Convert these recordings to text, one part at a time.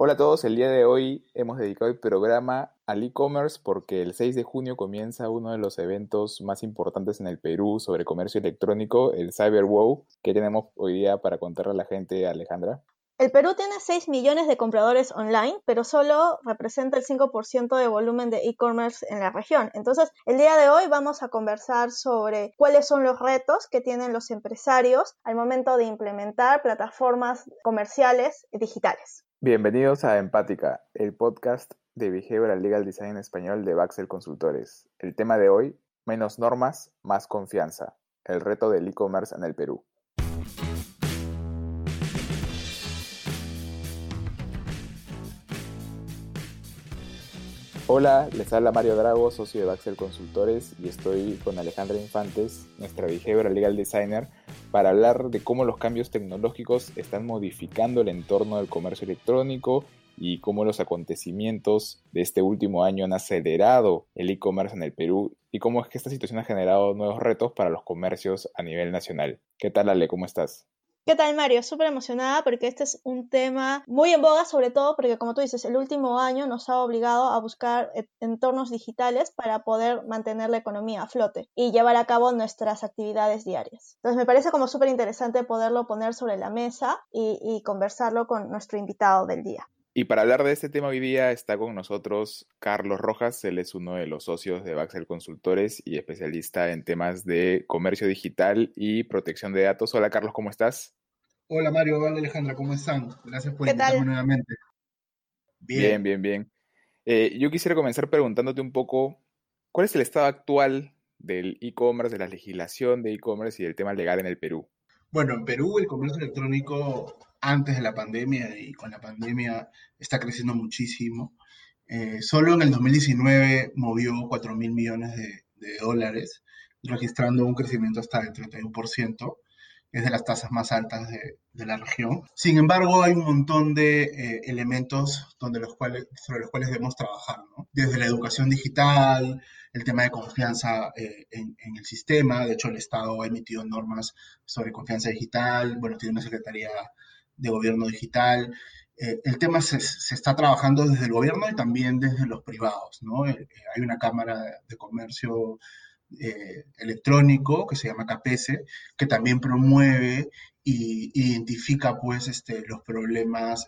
Hola a todos, el día de hoy hemos dedicado el programa al e-commerce porque el 6 de junio comienza uno de los eventos más importantes en el Perú sobre comercio electrónico, el Cyber Wow. ¿Qué tenemos hoy día para contarle a la gente, Alejandra? El Perú tiene 6 millones de compradores online, pero solo representa el 5% de volumen de e-commerce en la región. Entonces, el día de hoy vamos a conversar sobre cuáles son los retos que tienen los empresarios al momento de implementar plataformas comerciales digitales. Bienvenidos a Empática, el podcast de Behavioral Legal Design español de Baxel Consultores. El tema de hoy, menos normas, más confianza. El reto del e-commerce en el Perú. Hola, les habla Mario Drago, socio de Baxel Consultores, y estoy con Alejandra Infantes, nuestra Behavioral Legal Designer, para hablar de cómo los cambios tecnológicos están modificando el entorno del comercio electrónico y cómo los acontecimientos de este último año han acelerado el e-commerce en el Perú y cómo es que esta situación ha generado nuevos retos para los comercios a nivel nacional. ¿Qué tal, Ale? ¿Cómo estás? ¿Qué tal, Mario? Súper emocionada porque este es un tema muy en boga, sobre todo porque, como tú dices, el último año nos ha obligado a buscar e-, entornos digitales para poder mantener la economía a flote y llevar a cabo nuestras actividades diarias. Entonces, me parece como súper interesante poderlo poner sobre la mesa y, y conversarlo con nuestro invitado del día. Y para hablar de este tema hoy día está con nosotros Carlos Rojas, él es uno de los socios de Baxel Consultores y especialista en temas de comercio digital y protección de datos. Hola Carlos, ¿cómo estás? Hola Mario, hola Alejandra, ¿cómo están? Gracias por invitarme nuevamente. Bien, bien, bien. Eh, yo quisiera comenzar preguntándote un poco, ¿cuál es el estado actual del e-commerce, de la legislación de e-commerce y del tema legal en el Perú? Bueno, en Perú el comercio electrónico antes de la pandemia y con la pandemia está creciendo muchísimo. Eh, solo en el 2019 movió 4 mil millones de, dólares, registrando un crecimiento hasta del 31%. Es de las tasas más altas de, la región. Sin embargo, hay un montón de eh, elementos donde los cuales, sobre los cuales debemos trabajar, Desde la educación digital, el tema de confianza eh, en, en, el sistema. De hecho, el Estado ha emitido normas sobre confianza digital. Bueno, tiene una secretaría de gobierno digital. Eh, el tema se, está trabajando desde el gobierno y también desde los privados. ¿no? Eh, eh, hay una Cámara de Comercio Electrónico que se llama CAPESE, que también promueve e identifica pues, este, los problemas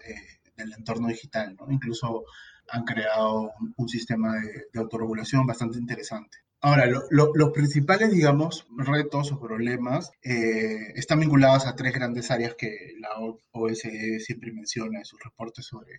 del entorno digital. Incluso han creado un, sistema de autorregulación bastante interesante. Ahora, los principales, digamos, retos o problemas eh, están vinculados a tres grandes áreas que la OSCE siempre menciona en sus reportes sobre,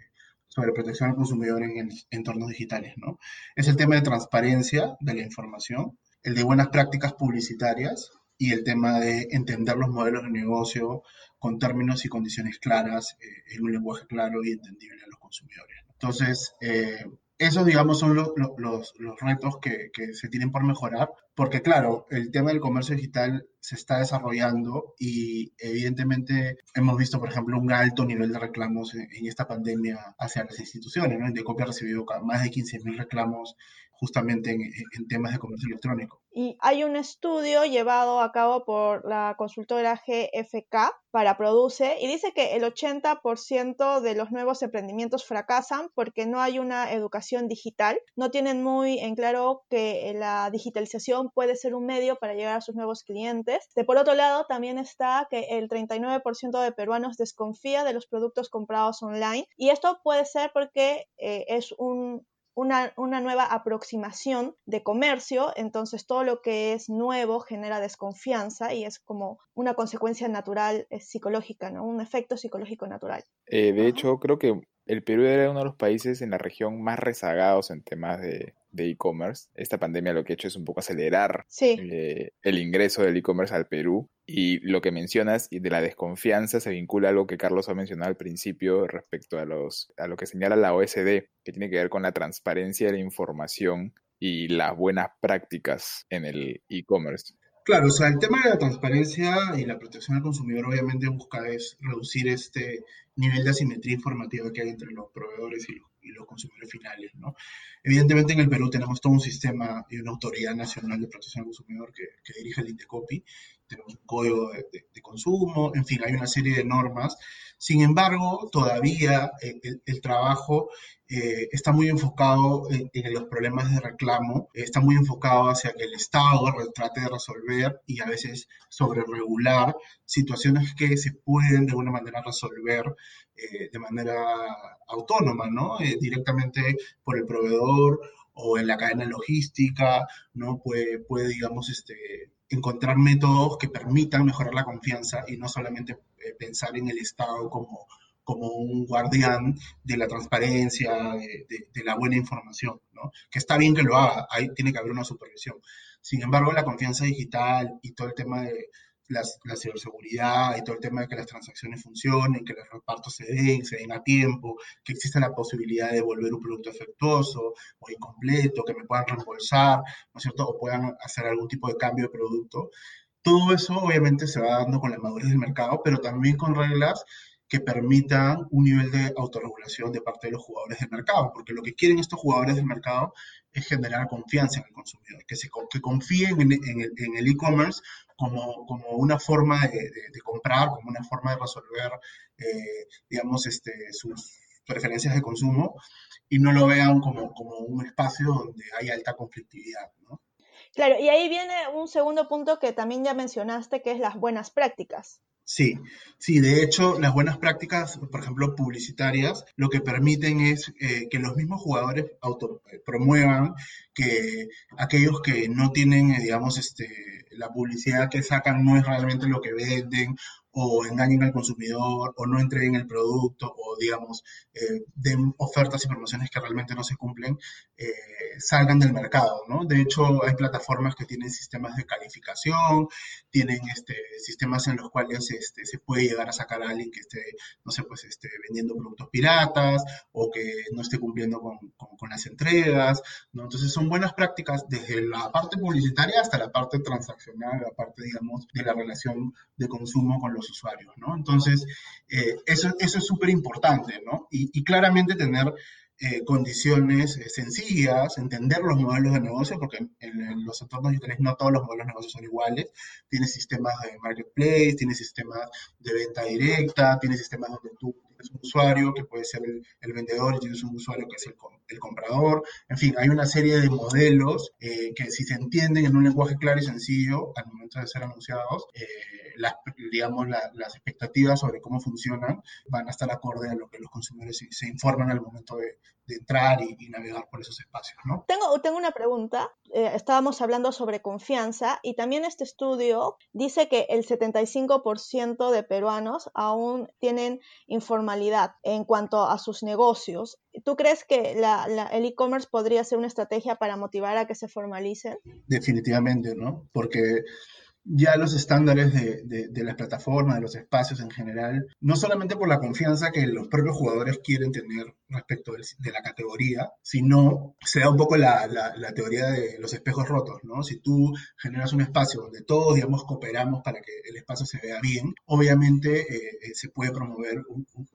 sobre protección al consumidor en entornos digitales, ¿no? Es el tema de transparencia de la información, el de buenas prácticas publicitarias y el tema de entender los modelos de negocio con términos y condiciones claras, eh, en un lenguaje claro y entendible a los consumidores. Entonces, eh, esos, digamos, son los, retos que, se tienen por mejorar, porque claro, el tema del comercio digital se está desarrollando y evidentemente hemos visto, por ejemplo, un alto nivel de reclamos en, esta pandemia hacia las instituciones, ¿no? De copia ha recibido más de 15.000 reclamos justamente en, temas de comercio electrónico. Y hay un estudio llevado a cabo por la consultora GFK para Produce y dice que el 80% de los nuevos emprendimientos fracasan porque no hay una educación digital, no tienen muy en claro que la digitalización puede ser un medio para llegar a sus nuevos clientes. De por otro lado, también está que el 39% de peruanos desconfía de los productos comprados online y esto puede ser porque eh, es un, una, nueva aproximación de comercio, entonces todo lo que es nuevo genera desconfianza y es como una consecuencia natural psicológica, ¿no? Un efecto psicológico natural. Eh, de hecho, creo que el Perú era uno de los países en la región más rezagados en temas de e-commerce. Esta pandemia lo que ha hecho es un poco acelerar eh, el ingreso del e-commerce al Perú. Y lo que mencionas y de la desconfianza se vincula a algo que Carlos ha mencionado al principio respecto a, los, a lo que señala la OSD, que tiene que ver con la transparencia de la información y las buenas prácticas en el e-commerce. Claro, o sea, el tema de la transparencia y la protección al consumidor obviamente busca es reducir este nivel de asimetría informativa que hay entre los proveedores y los, los consumidores finales. ¿no? Evidentemente en el Perú tenemos todo un sistema y una autoridad nacional de protección al consumidor que, que dirige el INDECOPI, tenemos un código de, consumo, en fin, hay una serie de normas. Sin embargo, todavía eh, el, trabajo eh, está muy enfocado en, los problemas de reclamo, está muy enfocado hacia que el Estado trate de resolver y a veces sobre regular situaciones que se pueden de alguna manera resolver eh, de manera autónoma, ¿no? directamente por el proveedor o en la cadena logística, ¿no? Puede, puede digamos, este, encontrar métodos que permitan mejorar la confianza y no solamente eh, pensar en el Estado como, como un guardián de la transparencia, de, la buena información, ¿no? Que está bien que lo haga, ahí tiene que haber una supervisión. Sin embargo, la confianza digital y todo el tema de la, ciberseguridad y todo el tema de que las transacciones funcionen, que los repartos se den, se den a tiempo, que exista la posibilidad de devolver un producto efectuoso o incompleto, que me puedan reembolsar, ¿no es cierto? O puedan hacer algún tipo de cambio de producto. Todo eso obviamente se va dando con la madurez del mercado, pero también con reglas que permitan un nivel de autorregulación de parte de los jugadores del mercado, porque lo que quieren estos jugadores del mercado es generar confianza en el consumidor, que, se, que confíen en, el e-commerce como, como, una forma de, comprar, como una forma de resolver, eh, digamos, este, sus preferencias de consumo y no lo vean como, como un espacio donde hay alta conflictividad, ¿no? Claro, y ahí viene un segundo punto que también ya mencionaste, que es las buenas prácticas. Sí, sí, de hecho, las buenas prácticas, por ejemplo, publicitarias, lo que permiten es eh, que los mismos jugadores auto, eh, promuevan que aquellos que no tienen, eh, digamos, este, la publicidad que sacan no es realmente lo que venden o engañen al consumidor o no entreguen el producto o digamos eh, den ofertas y promociones que realmente no se cumplen, eh, salgan del mercado, ¿no? De hecho, hay plataformas que tienen sistemas de calificación, tienen este, sistemas en los cuales este, se puede llegar a sacar a alguien que esté, no sé, pues esté vendiendo productos piratas o que no esté cumpliendo con, con las entregas, ¿no? Entonces son buenas prácticas desde la parte publicitaria hasta la parte transaccional, la parte, digamos, de la relación de consumo con los usuarios, ¿no? Entonces, eh, eso, eso es súper importante, ¿no? Y, claramente tener eh, condiciones eh, sencillas, entender los modelos de negocio, porque en, los entornos digitales no todos los modelos de negocio son iguales. Tiene sistemas de marketplace, tiene sistemas de venta directa, tiene sistemas donde tú tienes un usuario que puede ser el, vendedor y tienes un usuario que es el, comprador. En fin, hay una serie de modelos que si se entienden en un lenguaje claro y sencillo al momento de ser anunciados, las, digamos, las expectativas sobre cómo funcionan van a estar acorde a lo que los consumidores se, informan al momento de, entrar y, navegar por esos espacios. ¿no? Tengo, tengo una pregunta. Eh, estábamos hablando sobre confianza y también este estudio dice que el 75% de peruanos aún tienen informalidad en cuanto a sus negocios. ¿Tú crees que la, el e-commerce podría ser una estrategia para motivar a que se formalicen? Definitivamente, ¿no? Porque ya los estándares de, de, las plataformas, de los espacios en general, no solamente por la confianza que los propios jugadores quieren tener respecto de la categoría, sino se da un poco la, la, teoría de los espejos rotos, ¿no? Si tú generas un espacio donde todos, digamos, cooperamos para que el espacio se vea bien, obviamente eh, eh, se puede promover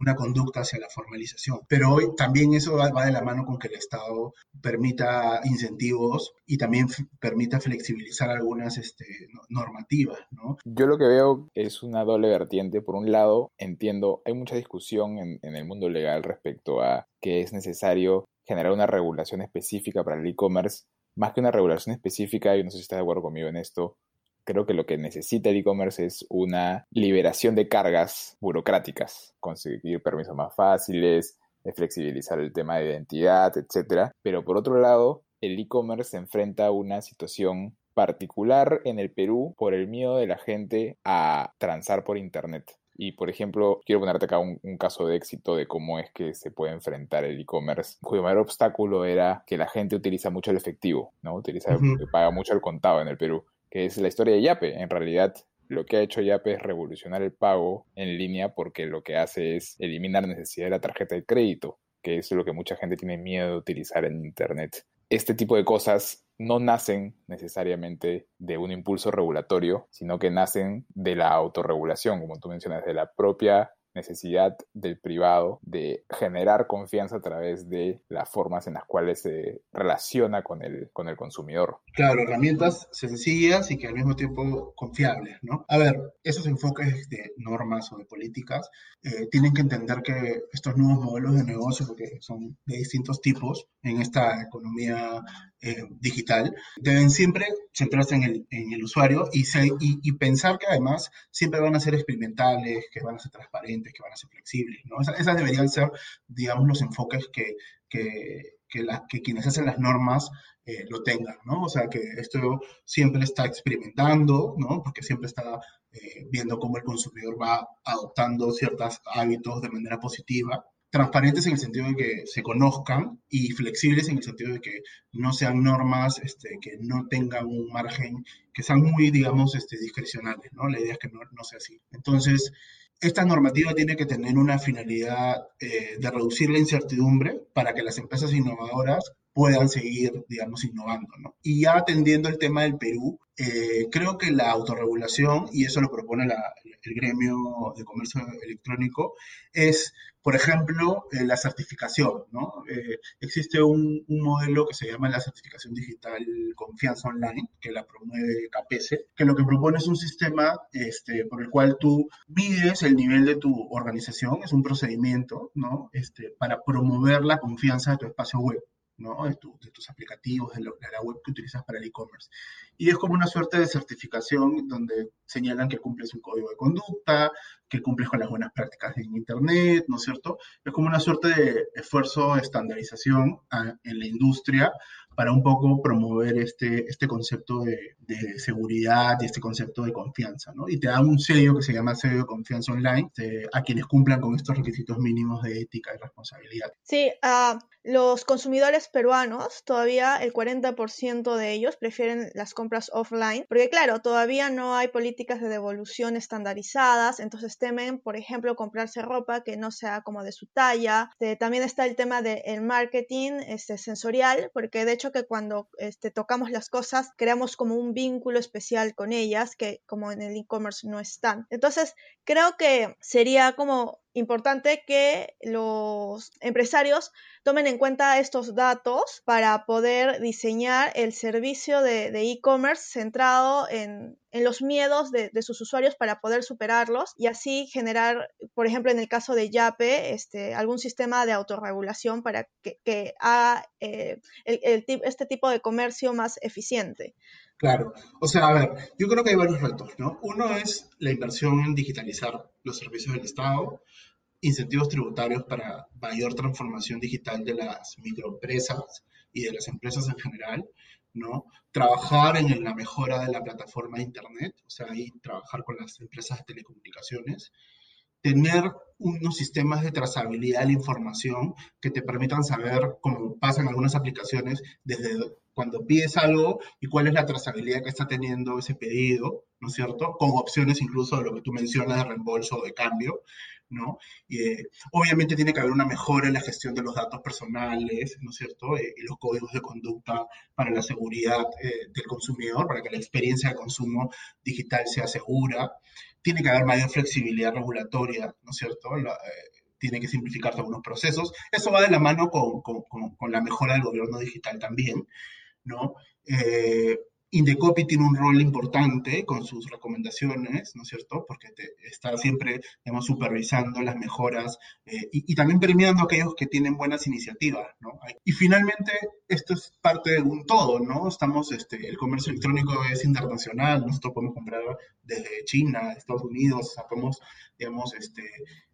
una conducta hacia la formalización. Pero hoy también eso va, de la mano con que el Estado permita incentivos y también permita flexibilizar algunas este, normativas, ¿no? Yo lo que veo es una doble vertiente. Por un lado, entiendo, hay mucha discusión en, en el mundo legal respecto a que es necesario generar una regulación específica para el e-commerce, más que una regulación específica, y no sé si estás de acuerdo conmigo en esto, creo que lo que necesita el e-commerce es una liberación de cargas burocráticas, conseguir permisos más fáciles, flexibilizar el tema de identidad, etc. Pero por otro lado, el e-commerce se enfrenta a una situación particular en el Perú por el miedo de la gente a transar por Internet. Y por ejemplo, quiero ponerte acá un, caso de éxito de cómo es que se puede enfrentar el e-commerce, cuyo mayor obstáculo era que la gente utiliza mucho el efectivo, ¿no? Utiliza, paga mucho el contado en el Perú, que es la historia de Yape. En realidad, lo que ha hecho Yape es revolucionar el pago en línea porque lo que hace es eliminar la necesidad de la tarjeta de crédito, que es lo que mucha gente tiene miedo de utilizar en Internet. Este tipo de cosas no nacen necesariamente de un impulso regulatorio, sino que nacen de la autorregulación, como tú mencionas, de la propia necesidad del privado de generar confianza a través de las formas en las cuales se relaciona con el, con el consumidor. Claro, herramientas sencillas y que al mismo tiempo confiables, ¿no? A ver, esos enfoques de normas o de políticas eh, tienen que entender que estos nuevos modelos de negocio, porque son de distintos tipos en esta economía eh, digital, deben siempre centrarse en el, en el usuario y, y, pensar que además siempre van a ser experimentales, que van a ser transparentes, que van a ser flexibles. ¿no? Esas, deberían ser, digamos, los enfoques que, que, que, que quienes hacen las normas eh, lo tengan, ¿no? O sea, que esto siempre está experimentando, ¿no? Porque siempre está eh, viendo cómo el consumidor va adoptando ciertos hábitos de manera positiva transparentes en el sentido de que se conozcan y flexibles en el sentido de que no sean normas este, que no tengan un margen, que sean muy, digamos, este, discrecionales, ¿no? La idea es que no, no sea así. Entonces, esta normativa tiene que tener una finalidad eh, de reducir la incertidumbre para que las empresas innovadoras puedan seguir, digamos, innovando. ¿no? Y ya atendiendo el tema del Perú, eh, creo que la autorregulación, y eso lo propone el gremio de comercio electrónico, es, por ejemplo, eh, la certificación. ¿no? Eh, existe un, modelo que se llama la certificación digital confianza online, que la promueve CAPESE, que lo que propone es un sistema este, por el cual tú mides el nivel de tu organización, es un procedimiento ¿no? este, para promover la confianza de tu espacio web. ¿No? de, tus aplicativos, de, la web que utilizas para el e-commerce. Y es como una suerte de certificación donde señalan que cumples un código de conducta, que cumples con las buenas prácticas en Internet, ¿no es cierto? Es como una suerte de esfuerzo de estandarización ah, en la industria para un poco promover este, este concepto de, de, seguridad y este concepto de confianza, ¿no? Y te dan un sello que se llama sello de confianza online a quienes cumplan con estos requisitos mínimos de ética y responsabilidad. Sí, uh, los consumidores peruanos, todavía el 40% de ellos prefieren las compras offline, porque claro, todavía no hay políticas de devolución estandarizadas, entonces temen, por ejemplo, comprarse ropa que no sea como de su talla. Eh, también está el tema del marketing este, sensorial, porque de hecho que cuando este, tocamos las cosas creamos como un vínculo especial con ellas que como en el e-commerce no están. Entonces, creo que sería como importante que los empresarios tomen en cuenta estos datos para poder diseñar el servicio de e-commerce centrado en, los miedos de, sus usuarios para poder superarlos y así generar, por ejemplo, en el caso de Yape, este, algún sistema de autorregulación para que, haga eh, este tipo de comercio más eficiente. Claro, o sea, a ver, yo creo que hay varios retos, ¿no? Uno es la inversión en digitalizar los servicios del Estado, incentivos tributarios para mayor transformación digital de las microempresas y de las empresas en general, ¿no? Trabajar en la mejora de la plataforma de Internet, o sea, ahí trabajar con las empresas de telecomunicaciones, tener unos sistemas de trazabilidad de la información que te permitan saber, como pasa en algunas aplicaciones, desde cuando pides algo y cuál es la trazabilidad que está teniendo ese pedido, ¿no es cierto? Con opciones incluso de lo que tú mencionas de reembolso o de cambio, ¿no? Y, eh, obviamente tiene que haber una mejora en la gestión de los datos personales, ¿no es cierto? Eh, y los códigos de conducta para la seguridad eh, del consumidor, para que la experiencia de consumo digital sea segura. Tiene que haber mayor flexibilidad regulatoria, ¿no es cierto? tiene que simplificarse algunos procesos. Eso va de la mano con, con, con la mejora del gobierno digital también. ¿No? Eh, Indecopy tiene un rol importante con sus recomendaciones, ¿no es cierto? Porque está siempre, digamos, supervisando las mejoras eh, y, también premiando a aquellos que tienen buenas iniciativas, ¿no? Y finalmente, esto es parte de un todo, ¿no? Estamos, este, el comercio electrónico es internacional, nosotros podemos comprar desde China, Estados Unidos, o podemos, digamos, este,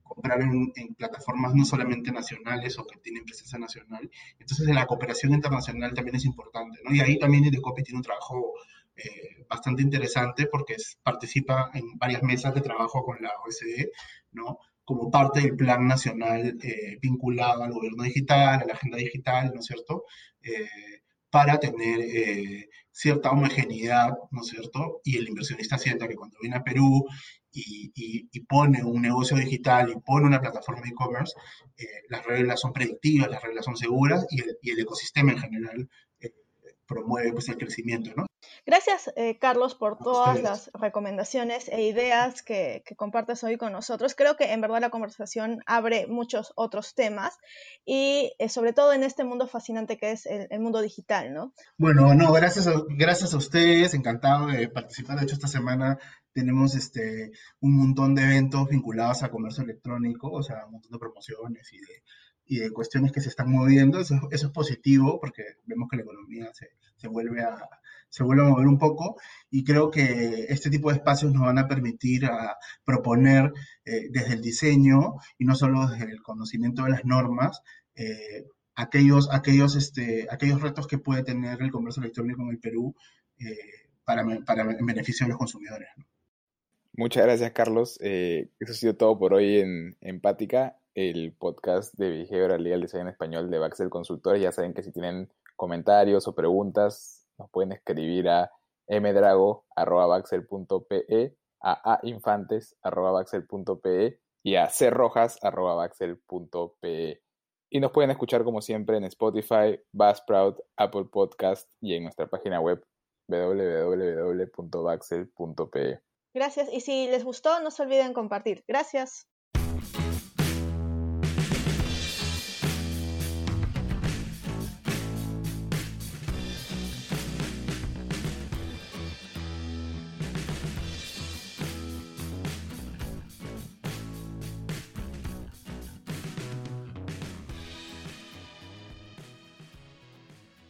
comprar en, plataformas no solamente nacionales o que tienen presencia nacional. Entonces, la cooperación internacional también es importante, ¿no? Y ahí también Indecopy tiene un trabajo eh, bastante interesante porque participa en varias mesas de trabajo con la OSD, ¿no? Como parte del plan nacional eh, vinculado al gobierno digital, a la agenda digital, ¿no es cierto? Eh, para tener cierta homogeneidad, ¿no es cierto? Y el inversionista sienta que cuando viene a Perú y, pone un negocio digital y pone una plataforma de e-commerce, eh, las reglas son predictivas, las reglas son seguras y el, ecosistema en general eh, promueve pues, el crecimiento, ¿no? Gracias, eh, Carlos, por todas las recomendaciones e ideas que, compartes hoy con nosotros. Creo que en verdad la conversación abre muchos otros temas y eh, sobre todo en este mundo fascinante que es el, mundo digital, ¿no? Bueno, no, gracias a, gracias a ustedes, encantado de participar. De hecho, esta semana tenemos este, un montón de eventos vinculados a comercio electrónico, o sea, un montón de promociones y de, y de cuestiones que se están moviendo. Eso, eso es positivo porque vemos que la economía se, se vuelve a se vuelve a mover un poco y creo que este tipo de espacios nos van a permitir a proponer eh, desde el diseño y no solo desde el conocimiento de las normas, eh, aquellos, aquellos, este, aquellos retos que puede tener el comercio electrónico en el Perú eh, para, para, en beneficio de los consumidores. Muchas gracias, Carlos. eso ha sido todo por hoy en Empática, el podcast de Behavioral Legal Design español de Baxel Consultores. Ya saben que si tienen comentarios o preguntas, nos pueden escribir a mdrago.baxel.pe, a ainfantes.baxel.pe y a crrojas.baxel.pe. Y nos pueden escuchar como siempre en Spotify, Buzzsprout, Apple Podcast y en nuestra página web www.baxel.pe. Gracias y si les gustó no se olviden compartir. Gracias.